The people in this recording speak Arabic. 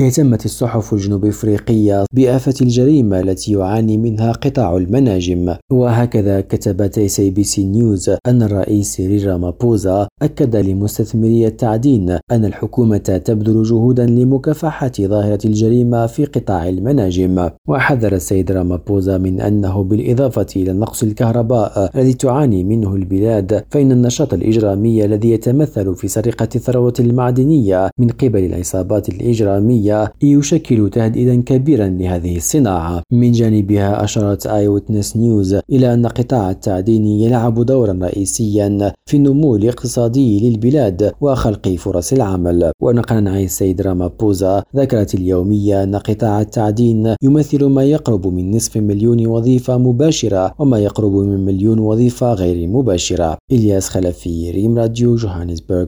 اهتمت الصحف الجنوب إفريقية بآفة الجريمة التي يعاني منها قطاع المناجم. وهكذا كتبت ABC News أن الرئيس سيريل رامابوزا أكد لمستثمري التعدين أن الحكومة تبذل جهودا لمكافحة ظاهرة الجريمة في قطاع المناجم. وحذر السيد رامابوزا من أنه بالإضافة إلى نقص الكهرباء الذي تعاني منه البلاد فإن النشاط الإجرامي الذي يتمثل في سرقة الثروة المعدنية من قبل العصابات الإجرامية الصحية يشكل تهديدا كبيرا لهذه الصناعة. من جانبها أشارت Eyewitness News إلى أن قطاع التعدين يلعب دورا رئيسيا في النمو الاقتصادي للبلاد وخلق فرص العمل. ونقلا عن السيد رامابوزا ذكرت اليومية أن قطاع التعدين يمثل ما يقرب من نصف مليون وظيفة مباشرة وما يقرب من مليون وظيفة غير مباشرة. إلياس خلفي ريم راديو جوهانسبرغ.